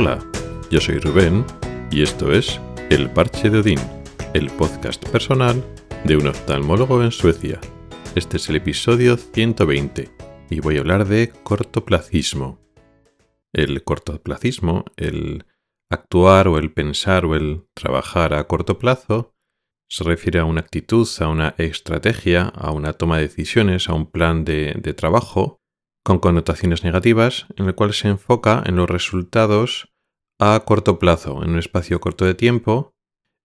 Hola, yo soy Rubén y esto es El Parche de Odín, el podcast personal de un oftalmólogo en Suecia. Este es el episodio 120 y voy a hablar de cortoplacismo. El cortoplacismo, el actuar o el pensar o el trabajar a corto plazo, se refiere a una actitud, a una estrategia, a una toma de decisiones, a un plan de, de trabajo con connotaciones negativas, en el cual se enfoca en los resultados a corto plazo, en un espacio corto de tiempo,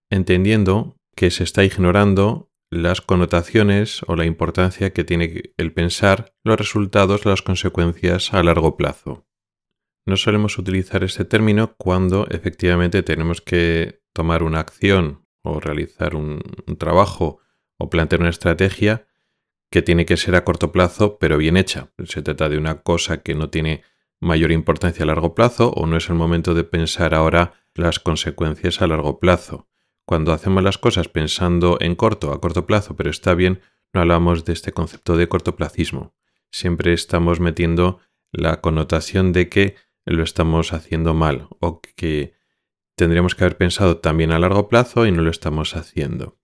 entendiendo que se está ignorando las connotaciones o la importancia que tiene el pensar los resultados, las consecuencias a largo plazo. No solemos utilizar este término cuando efectivamente tenemos que tomar una acción o realizar un, un trabajo o plantear una estrategia que tiene que ser a corto plazo, pero bien hecha. Se trata de una cosa que no tiene mayor importancia a largo plazo o no es el momento de pensar ahora las consecuencias a largo plazo. Cuando hacemos las cosas pensando en corto, a corto plazo, pero está bien, no hablamos de este concepto de cortoplacismo. Siempre estamos metiendo la connotación de que lo estamos haciendo mal o que tendríamos que haber pensado también a largo plazo y no lo estamos haciendo.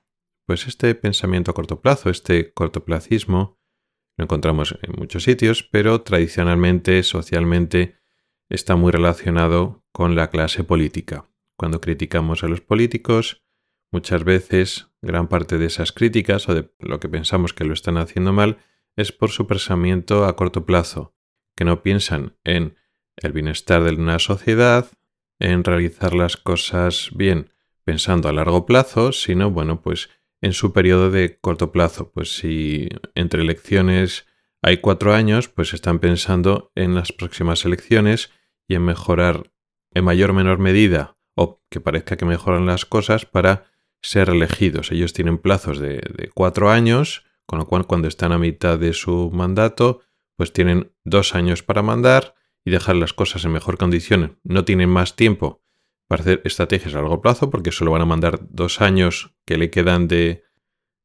Pues este pensamiento a corto plazo, este cortoplacismo, lo encontramos en muchos sitios, pero tradicionalmente, socialmente, está muy relacionado con la clase política. Cuando criticamos a los políticos, muchas veces gran parte de esas críticas o de lo que pensamos que lo están haciendo mal es por su pensamiento a corto plazo, que no piensan en el bienestar de una sociedad, en realizar las cosas bien pensando a largo plazo, sino, bueno, pues en su periodo de corto plazo. Pues si entre elecciones hay cuatro años, pues están pensando en las próximas elecciones y en mejorar en mayor o menor medida o que parezca que mejoran las cosas para ser elegidos. Ellos tienen plazos de, cuatro años, con lo cual cuando están a mitad de su mandato, pues tienen dos años para mandar y dejar las cosas en mejor condición. No tienen más tiempo para hacer estrategias a largo plazo, porque solo van a mandar dos años que le quedan de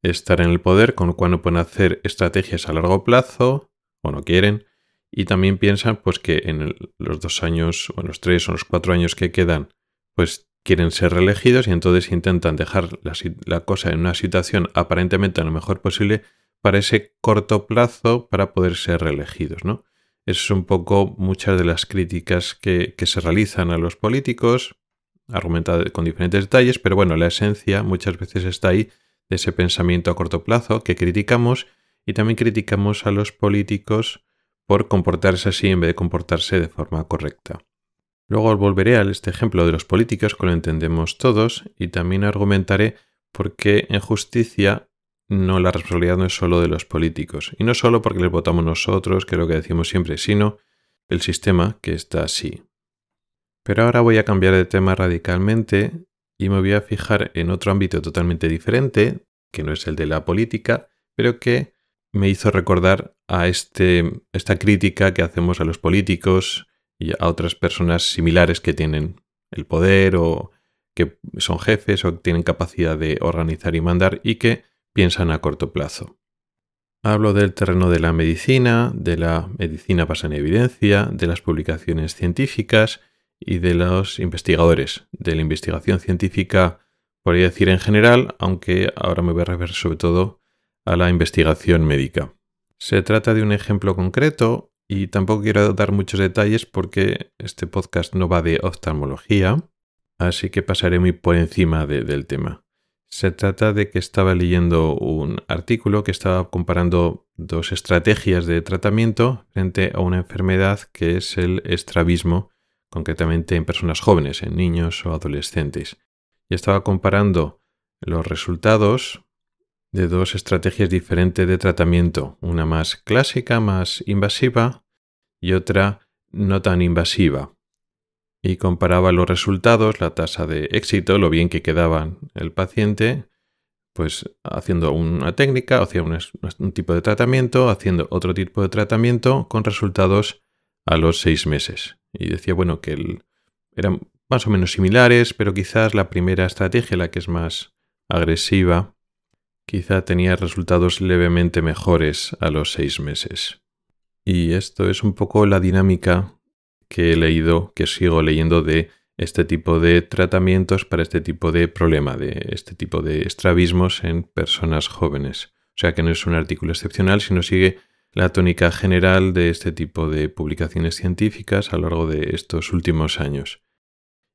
estar en el poder, con lo cual no pueden hacer estrategias a largo plazo, o no quieren, y también piensan pues que en los dos años, o los tres o los cuatro años que quedan, pues quieren ser reelegidos y entonces intentan dejar la, la cosa en una situación aparentemente lo mejor posible para ese corto plazo para poder ser reelegidos, ¿no? Es un poco muchas de las críticas que se realizan a los políticos, argumentado con diferentes detalles, pero bueno, la esencia muchas veces está ahí de ese pensamiento a corto plazo que criticamos y también criticamos a los políticos por comportarse así en vez de comportarse de forma correcta. Luego volveré a este ejemplo de los políticos que lo entendemos todos y también argumentaré por qué en justicia no la responsabilidad no es solo de los políticos y no solo porque les votamos nosotros, que es lo que decimos siempre, sino el sistema que está así. Pero ahora voy a cambiar de tema radicalmente y me voy a fijar en otro ámbito totalmente diferente, que no es el de la política, pero que me hizo recordar a este, esta crítica que hacemos a los políticos y a otras personas similares que tienen el poder o que son jefes o tienen capacidad de organizar y mandar y que piensan a corto plazo. Hablo del terreno de la medicina, de la medicina basada en evidencia, de las publicaciones científicas y de los investigadores, de la investigación científica, podría decir en general, aunque ahora me voy a referir sobre todo a la investigación médica. Se trata de un ejemplo concreto y tampoco quiero dar muchos detalles porque este podcast no va de oftalmología, así que pasaré muy por encima del tema. Se trata de que estaba leyendo un artículo que estaba comparando dos estrategias de tratamiento frente a una enfermedad que es el estrabismo concretamente en personas jóvenes, en niños o adolescentes. Y estaba comparando los resultados de dos estrategias diferentes de tratamiento, una más clásica, más invasiva, y otra no tan invasiva. Y comparaba los resultados, la tasa de éxito, lo bien que quedaba el paciente, pues haciendo una técnica, haciendo un, tipo de tratamiento, haciendo otro tipo de tratamiento con resultados a los seis meses. Y decía, bueno, que eran más o menos similares, pero quizás la primera estrategia, la que es más agresiva, quizá tenía resultados levemente mejores a los seis meses. Y esto es un poco la dinámica que he leído, que sigo leyendo de este tipo de tratamientos para este tipo de problema, de este tipo de estrabismos en personas jóvenes. O sea que no es un artículo excepcional, sino sigue la tónica general de este tipo de publicaciones científicas a lo largo de estos últimos años.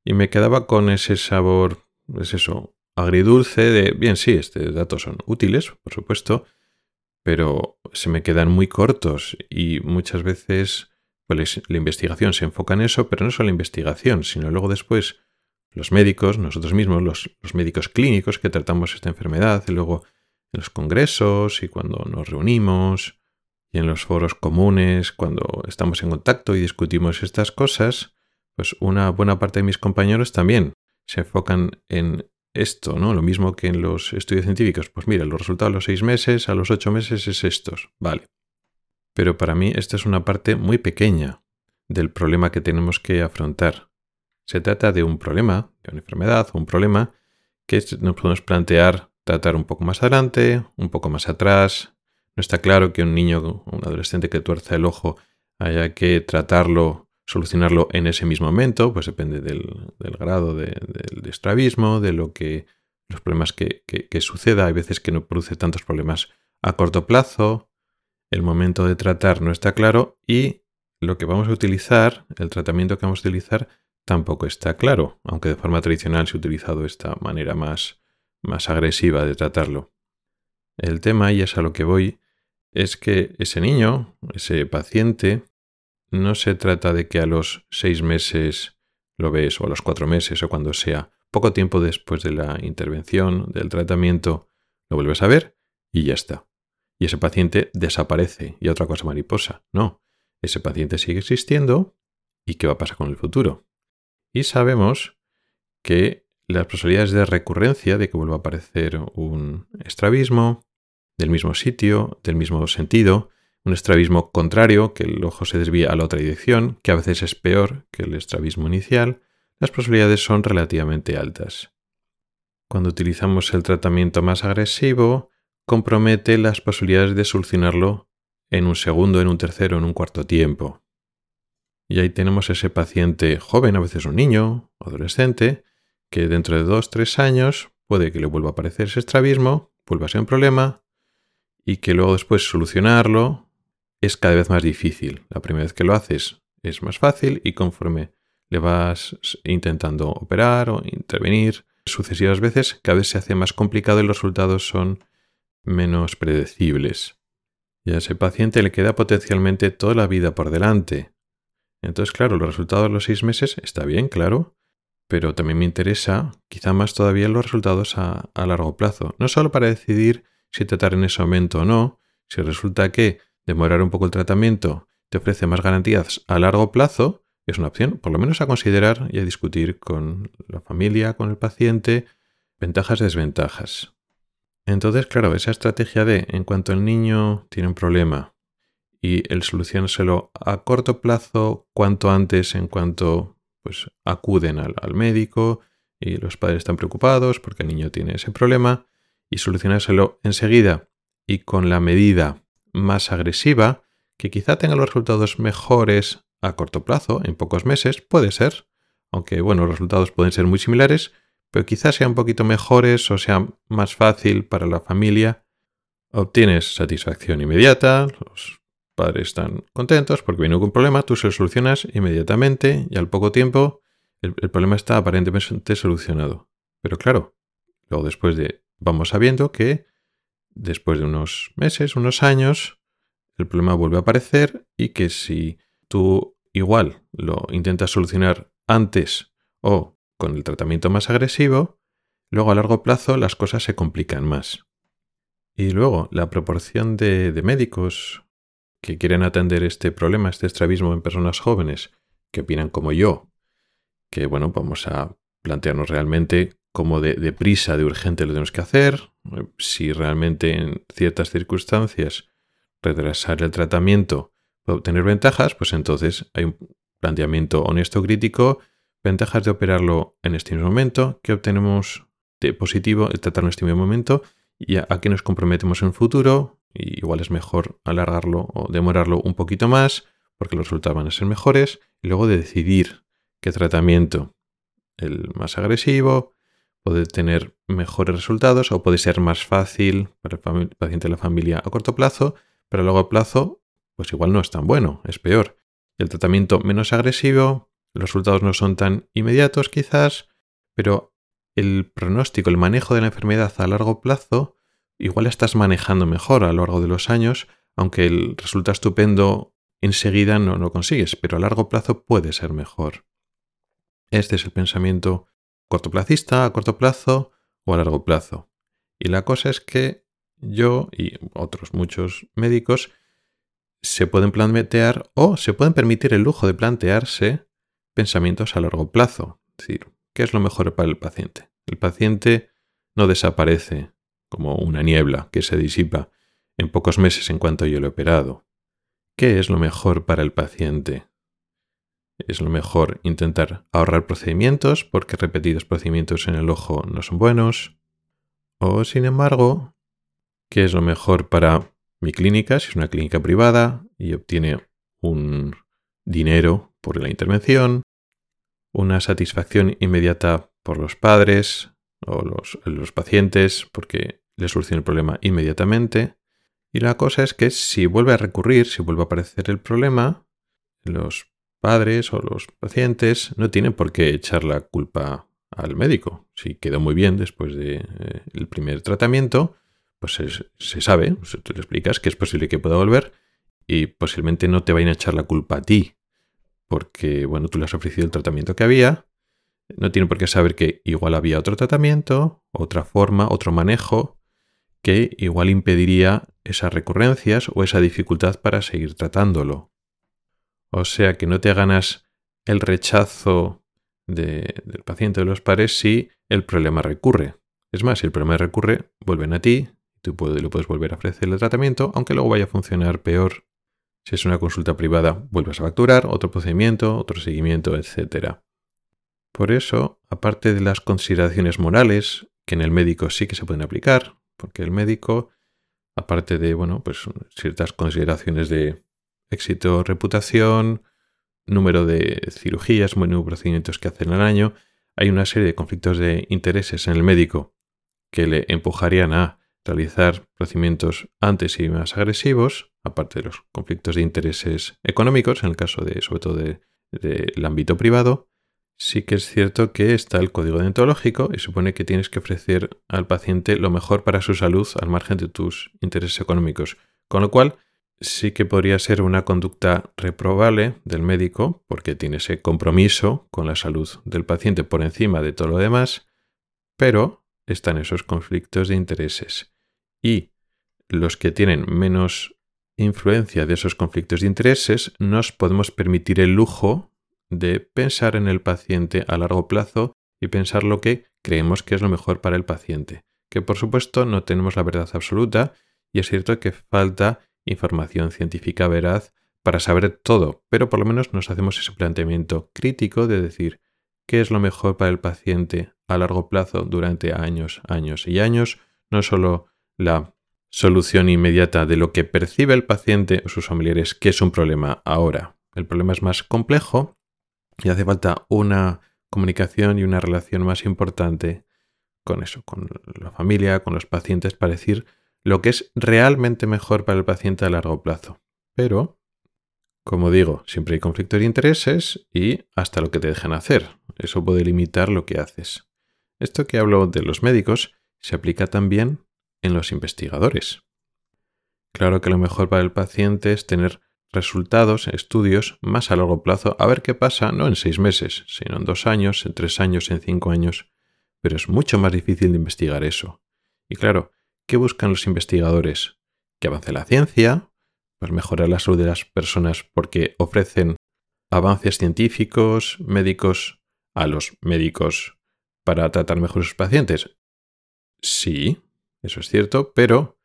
Y me quedaba con ese sabor, es eso, agridulce de, bien, sí, estos datos son útiles, por supuesto, pero se me quedan muy cortos y muchas veces pues, la investigación se enfoca en eso, pero no solo la investigación, sino luego después los médicos, nosotros mismos, los, los médicos clínicos que tratamos esta enfermedad, y luego en los congresos y cuando nos reunimos y en los foros comunes, cuando estamos en contacto y discutimos estas cosas, pues una buena parte de mis compañeros también se enfocan en esto, ¿no? Lo mismo que en los estudios científicos. Pues mira, los resultados a los seis meses, a los ocho meses es estos. Vale. Pero para mí esta es una parte muy pequeña del problema que tenemos que afrontar. Se trata de un problema, de una enfermedad, un problema que nos podemos plantear tratar un poco más adelante, un poco más atrás. No está claro que un niño, un adolescente que tuerza el ojo, haya que tratarlo, solucionarlo en ese mismo momento, pues depende del, grado de, del estrabismo, de lo que los problemas que, que, suceda. Hay veces que no produce tantos problemas a corto plazo. El momento de tratar no está claro y lo que vamos a utilizar, el tratamiento que vamos a utilizar, tampoco está claro, aunque de forma tradicional se ha utilizado esta manera más más agresiva de tratarlo. El tema, y es a lo que voy, es que ese niño, ese paciente, no se trata de que a los seis meses lo ves o a los cuatro meses o cuando sea, poco tiempo después de la intervención, del tratamiento, lo vuelves a ver y ya está. Y ese paciente desaparece y otra cosa mariposa. No, ese paciente sigue existiendo y qué va a pasar con el futuro. Y sabemos que las posibilidades de recurrencia de que vuelva a aparecer un estrabismo del mismo sitio, del mismo sentido, un estrabismo contrario, que el ojo se desvía a la otra dirección, que a veces es peor que el estrabismo inicial, las posibilidades son relativamente altas. Cuando utilizamos el tratamiento más agresivo, compromete las posibilidades de solucionarlo en un segundo, en un tercero, en un cuarto tiempo. Y ahí tenemos ese paciente joven, a veces un niño, adolescente, que dentro de dos, tres años puede que le vuelva a aparecer ese estrabismo, vuelva a ser un problema y que luego después solucionarlo es cada vez más difícil. La primera vez que lo haces es más fácil y conforme le vas intentando operar o intervenir sucesivas veces, cada vez se hace más complicado y los resultados son menos predecibles. Y a ese paciente le queda potencialmente toda la vida por delante. Entonces, claro, los resultados de los seis meses está bien, claro, pero también me interesa quizá más todavía los resultados a, largo plazo. No solo para decidir si tratar en ese momento o no, si resulta que demorar un poco el tratamiento te ofrece más garantías a largo plazo, es una opción, por lo menos a considerar y a discutir con la familia, con el paciente, ventajas y desventajas. Entonces, claro, esa estrategia de en cuanto el niño tiene un problema y el solucionárselo a corto plazo, cuanto antes, en cuanto pues acuden al, médico y los padres están preocupados porque el niño tiene ese problema y solucionárselo enseguida y con la medida más agresiva que quizá tenga los resultados mejores a corto plazo, en pocos meses, puede ser, aunque bueno, los resultados pueden ser muy similares, pero quizás sea un poquito mejores o sea más fácil para la familia. Obtienes satisfacción inmediata, los padres están contentos porque viene un problema, tú se lo solucionas inmediatamente y al poco tiempo el, problema está aparentemente solucionado. Pero claro, luego después de, vamos sabiendo que después de unos meses, unos años, el problema vuelve a aparecer y que si tú igual lo intentas solucionar antes o con el tratamiento más agresivo, luego a largo plazo las cosas se complican más. Y luego la proporción de, de médicos que quieren atender este problema, este estrabismo en personas jóvenes que opinan como yo, que bueno, vamos a plantearnos realmente cómo de, de, prisa, de urgente lo tenemos que hacer, si realmente en ciertas circunstancias retrasar el tratamiento puede obtener ventajas, pues entonces hay un planteamiento honesto crítico, ventajas de operarlo en este mismo momento, que obtenemos de positivo el tratarlo en este mismo momento y a, qué nos comprometemos en el futuro, igual es mejor alargarlo o demorarlo un poquito más, porque los resultados van a ser mejores, y luego de decidir qué tratamiento, el más agresivo, puede tener mejores resultados o puede ser más fácil para el paciente de la familia a corto plazo, pero a largo plazo, pues igual no es tan bueno, es peor. El tratamiento menos agresivo, los resultados no son tan inmediatos quizás, pero el pronóstico, el manejo de la enfermedad a largo plazo, igual estás manejando mejor a lo largo de los años, aunque el resultado estupendo enseguida no lo consigues, pero a largo plazo puede ser mejor. Este es el pensamiento cortoplacista, a corto plazo o a largo plazo. Y la cosa es que yo y otros muchos médicos se pueden plantear o se pueden permitir el lujo de plantearse pensamientos a largo plazo. Es decir, ¿qué es lo mejor para el paciente? El paciente no desaparece como una niebla que se disipa en pocos meses en cuanto yo lo he operado. ¿Qué es lo mejor para el paciente? Es lo mejor intentar ahorrar procedimientos porque repetidos procedimientos en el ojo no son buenos. O, sin embargo, ¿qué es lo mejor para mi clínica si es una clínica privada y obtiene un dinero por la intervención, una satisfacción inmediata por los padres o los, los pacientes porque le soluciona el problema inmediatamente. Y la cosa es que si vuelve a recurrir, si vuelve a aparecer el problema, los padres o los pacientes no tienen por qué echar la culpa al médico. Si quedó muy bien después del de, eh, primer tratamiento, pues se, sabe, tú le explicas que es posible que pueda volver y posiblemente no te vayan a echar la culpa a ti, porque, bueno, tú le has ofrecido el tratamiento que había, no tiene por qué saber que igual había otro tratamiento, otra forma, otro manejo, que igual impediría esas recurrencias o esa dificultad para seguir tratándolo. O sea que no te ganas el rechazo del paciente o de los pares si el problema recurre. Es más, si el problema recurre, vuelven a ti, tú puedes, lo puedes volver a ofrecer el tratamiento, aunque luego vaya a funcionar peor. Si es una consulta privada, vuelves a facturar, otro procedimiento, otro seguimiento, etc. Por eso, aparte de las consideraciones morales, que en el médico sí que se pueden aplicar, porque el médico, aparte de, bueno, pues ciertas consideraciones de éxito, reputación, número de cirugías, número de procedimientos que hacen al año, hay una serie de conflictos de intereses en el médico que le empujarían a realizar procedimientos antes y más agresivos, aparte de los conflictos de intereses económicos, en el caso de, sobre todo del ámbito privado, sí que es cierto que está el código deontológico y supone que tienes que ofrecer al paciente lo mejor para su salud al margen de tus intereses económicos. Con lo cual, sí que podría ser una conducta reprobable del médico, porque tiene ese compromiso con la salud del paciente por encima de todo lo demás, pero están esos conflictos de intereses. Y los que tienen menos influencia de esos conflictos de intereses, nos podemos permitir el lujo de pensar en el paciente a largo plazo y pensar lo que creemos que es lo mejor para el paciente. Que por supuesto no tenemos la verdad absoluta y es cierto que falta información científica veraz para saber todo, pero por lo menos nos hacemos ese planteamiento crítico de decir qué es lo mejor para el paciente a largo plazo durante años, años y años, no solo la solución inmediata de lo que percibe el paciente o sus familiares que es un problema ahora. El problema es más complejo y hace falta una comunicación y una relación más importante con eso, con la familia, con los pacientes, para decir lo que es realmente mejor para el paciente a largo plazo. Pero, como digo, siempre hay conflictos de intereses y hasta lo que te dejan hacer. Eso puede limitar lo que haces. Esto que hablo de los médicos se aplica también en los investigadores. Claro que lo mejor para el paciente es tener resultados, estudios más a largo plazo, a ver qué pasa, no en seis meses, sino en dos años, en tres años, en cinco años. Pero es mucho más difícil de investigar eso. Y claro, ¿qué buscan los investigadores? Que avance la ciencia, pues mejorar la salud de las personas porque ofrecen avances científicos, médicos a los médicos para tratar mejor a sus pacientes. Sí, eso es cierto, pero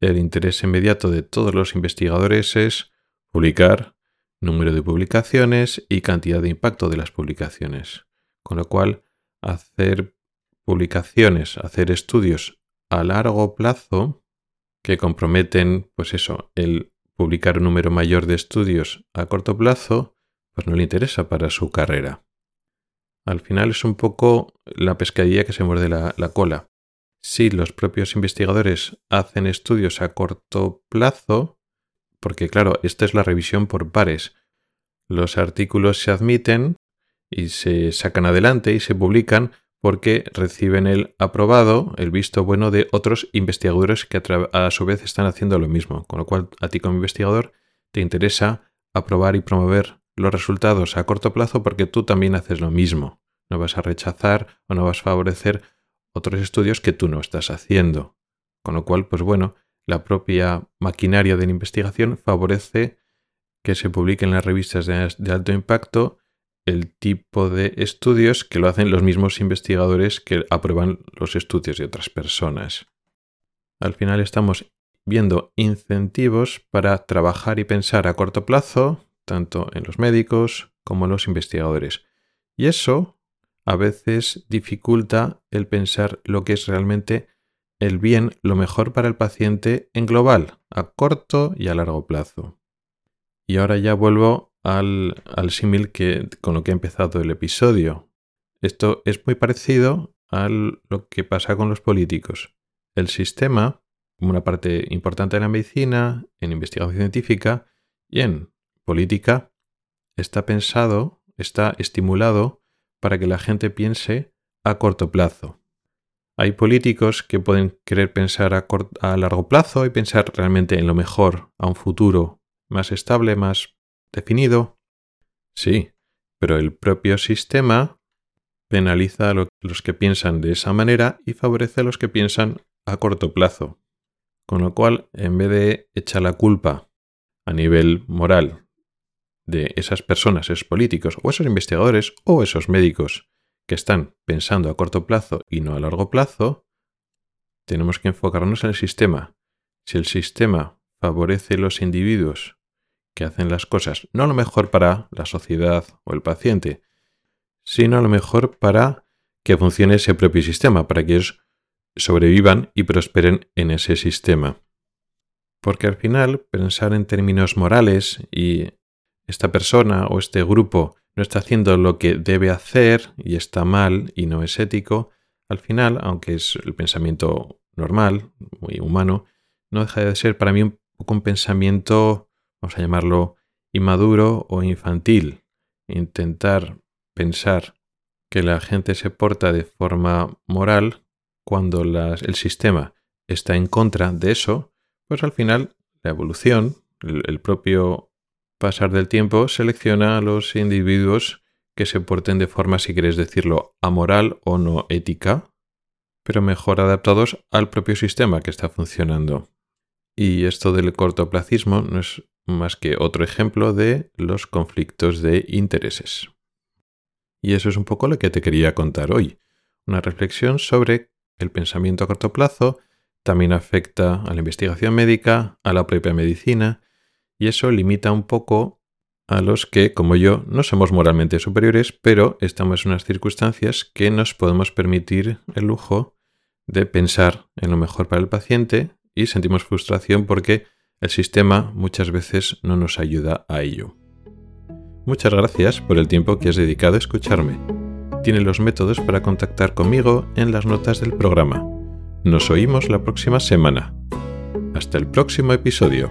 el interés inmediato de todos los investigadores es publicar, número de publicaciones y cantidad de impacto de las publicaciones. Con lo cual, hacer publicaciones, hacer estudios a largo plazo que comprometen, pues eso, el publicar un número mayor de estudios a corto plazo, pues no le interesa para su carrera. Al final es un poco la pescadilla que se muerde la, la cola. Si los propios investigadores hacen estudios a corto plazo, porque claro, esta es la revisión por pares. Los artículos se admiten y se sacan adelante y se publican porque reciben el aprobado, el visto bueno de otros investigadores que a, su vez están haciendo lo mismo. Con lo cual, a ti como investigador te interesa aprobar y promover los resultados a corto plazo porque tú también haces lo mismo. No vas a rechazar o no vas a favorecer otros estudios que tú no estás haciendo. Con lo cual, pues bueno, la propia maquinaria de la investigación favorece que se publiquen las revistas de alto impacto el tipo de estudios que lo hacen los mismos investigadores que aprueban los estudios de otras personas. Al final estamos viendo incentivos para trabajar y pensar a corto plazo, tanto en los médicos como en los investigadores. Y eso a veces dificulta el pensar lo que es realmente el bien, lo mejor para el paciente en global, a corto y a largo plazo. Y ahora ya vuelvo al, al símil con lo que ha empezado el episodio. Esto es muy parecido a lo que pasa con los políticos. El sistema, como una parte importante de la medicina, en investigación científica y en política, está pensado, está estimulado para que la gente piense a corto plazo. Hay políticos que pueden querer pensar a largo plazo y pensar realmente en lo mejor, a un futuro más estable, más definido. Sí, pero el propio sistema penaliza a los que piensan de esa manera y favorece a los que piensan a corto plazo. Con lo cual, en vez de echar la culpa a nivel moral de esas personas, esos políticos o esos investigadores o esos médicos que están pensando a corto plazo y no a largo plazo, tenemos que enfocarnos en el sistema. Si el sistema favorece a los individuos que hacen las cosas no a lo mejor para la sociedad o el paciente, sino a lo mejor para que funcione ese propio sistema, para que ellos sobrevivan y prosperen en ese sistema. Porque al final pensar en términos morales y esta persona o este grupo no está haciendo lo que debe hacer y está mal y no es ético, al final, aunque es el pensamiento normal, muy humano, no deja de ser para mí un poco un pensamiento vamos a llamarlo inmaduro o infantil, intentar pensar que la gente se porta de forma moral cuando el sistema está en contra de eso, pues al final la evolución, el, propio pasar del tiempo, selecciona a los individuos que se porten de forma, si quieres decirlo, amoral o no ética, pero mejor adaptados al propio sistema que está funcionando. Y esto del cortoplacismo no es más que otro ejemplo de los conflictos de intereses. Y eso es un poco lo que te quería contar hoy. Una reflexión sobre el pensamiento a corto plazo también afecta a la investigación médica, a la propia medicina, y eso limita un poco a los que, como yo, no somos moralmente superiores, pero estamos en unas circunstancias que nos podemos permitir el lujo de pensar en lo mejor para el paciente y sentimos frustración porque el sistema muchas veces no nos ayuda a ello. Muchas gracias por el tiempo que has dedicado a escucharme. Tiene los métodos para contactar conmigo en las notas del programa. Nos oímos la próxima semana. Hasta el próximo episodio.